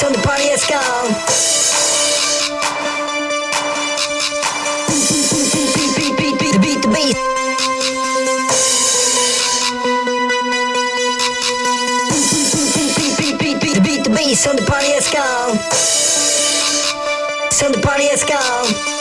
so the party has gone. Beat, beat, beat, beat, beat, beat, beat, the beat, the. So the party has gone. So the party has gone.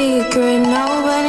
secret, nobody.